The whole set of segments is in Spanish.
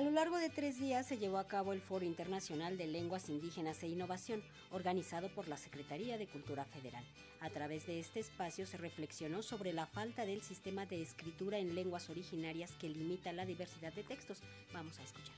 A lo largo de tres días se llevó a cabo el Foro Internacional de Lenguas Indígenas e Innovación, organizado por la Secretaría de Cultura Federal. A través de este espacio se reflexionó sobre la falta del sistema de escritura en lenguas originarias que limita la diversidad de textos. Vamos a escuchar.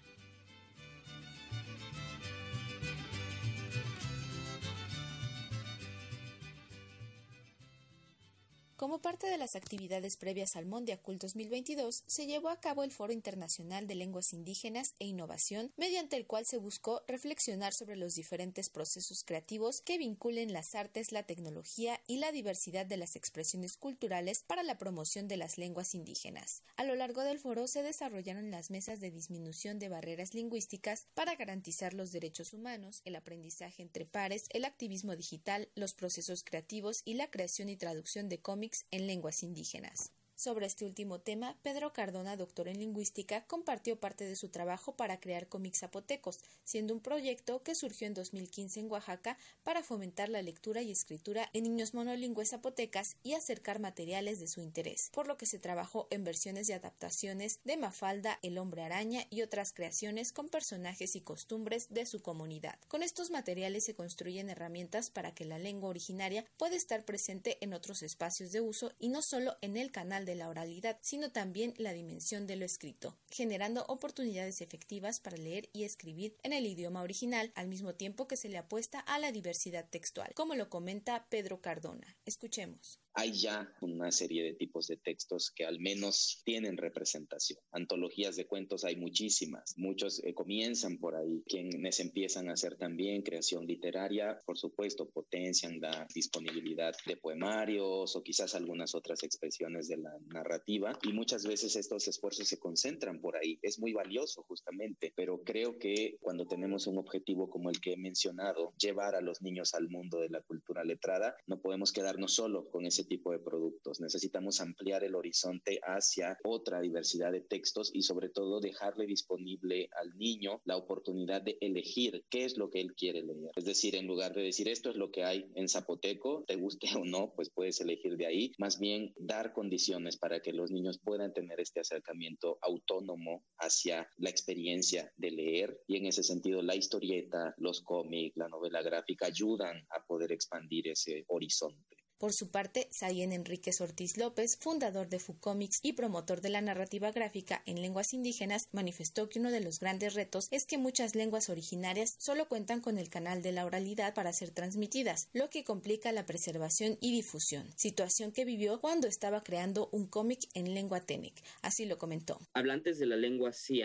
Como parte de las actividades previas al Mondiacult 2022, se llevó a cabo el Foro Internacional de Lenguas Indígenas e Innovación, mediante el cual se buscó reflexionar sobre los diferentes procesos creativos que vinculen las artes, la tecnología y la diversidad de las expresiones culturales para la promoción de las lenguas indígenas. A lo largo del foro se desarrollaron las mesas de disminución de barreras lingüísticas para garantizar los derechos humanos, el aprendizaje entre pares, el activismo digital, los procesos creativos y la creación y traducción de cómics en lenguas indígenas. Sobre este último tema, Pedro Cardona, doctor en lingüística, compartió parte de su trabajo para crear cómics zapotecos, siendo un proyecto que surgió en 2015 en Oaxaca para fomentar la lectura y escritura en niños monolingües zapotecas y acercar materiales de su interés, por lo que se trabajó en versiones de adaptaciones de Mafalda, El hombre araña y otras creaciones con personajes y costumbres de su comunidad. Con estos materiales se construyen herramientas para que la lengua originaria pueda estar presente en otros espacios de uso y no solo en el canal de la oralidad, sino también la dimensión de lo escrito, generando oportunidades efectivas para leer y escribir en el idioma original, al mismo tiempo que se le apuesta a la diversidad textual, como lo comenta Pedro Cardona. Escuchemos hay ya una serie de tipos de textos que al menos tienen representación. Antologías de cuentos hay muchísimas, muchos eh, comienzan por ahí, quienes empiezan a hacer también creación literaria, por supuesto, potencian la disponibilidad de poemarios o quizás algunas otras expresiones de la narrativa y muchas veces estos esfuerzos se concentran por ahí. Es muy valioso justamente, pero creo que cuando tenemos un objetivo como el que he mencionado, llevar a los niños al mundo de la cultura letrada, no podemos quedarnos solo con ese tipo de productos. Necesitamos ampliar el horizonte hacia otra diversidad de textos y sobre todo dejarle disponible al niño la oportunidad de elegir qué es lo que él quiere leer. Es decir, en lugar de decir esto es lo que hay en zapoteco, te guste o no, pues puedes elegir de ahí. Más bien dar condiciones para que los niños puedan tener este acercamiento autónomo hacia la experiencia de leer y en ese sentido la historieta, los cómics, la novela gráfica ayudan a poder expandir ese horizonte. Por su parte, Sayen Enríquez Ortiz López, fundador de Fucomics y promotor de la narrativa gráfica en lenguas indígenas, manifestó que uno de los grandes retos es que muchas lenguas originarias solo cuentan con el canal de la oralidad para ser transmitidas, lo que complica la preservación y difusión, situación que vivió cuando estaba creando un cómic en lengua Tenec. Así lo comentó. Hablantes de la lengua sí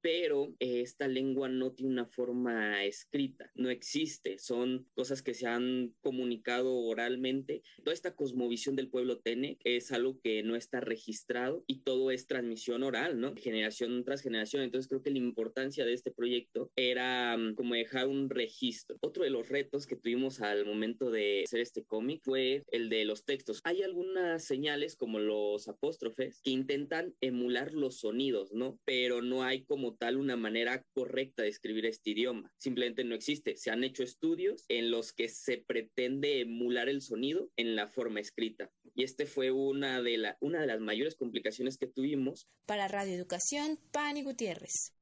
pero eh, esta lengua no tiene una forma escrita, no existe, son cosas que se han comunicado oralmente. Toda esta cosmovisión del pueblo Tene es algo que no está registrado y todo es transmisión oral, ¿no? Generación tras generación. Entonces creo que la importancia de este proyecto era mm, como dejar un registro. Otro de los retos que tuvimos al momento de hacer este cómic fue el de los textos. Hay algunas señales como los apóstrofes que intentan emular los sonidos, ¿no? Pero no hay tal una manera correcta de escribir este idioma. Simplemente no existe. Se han hecho estudios en los que se pretende emular el sonido en la forma escrita. Y este fue una de, la, una de las mayores complicaciones que tuvimos. Para Radio Educación, Pani Gutiérrez.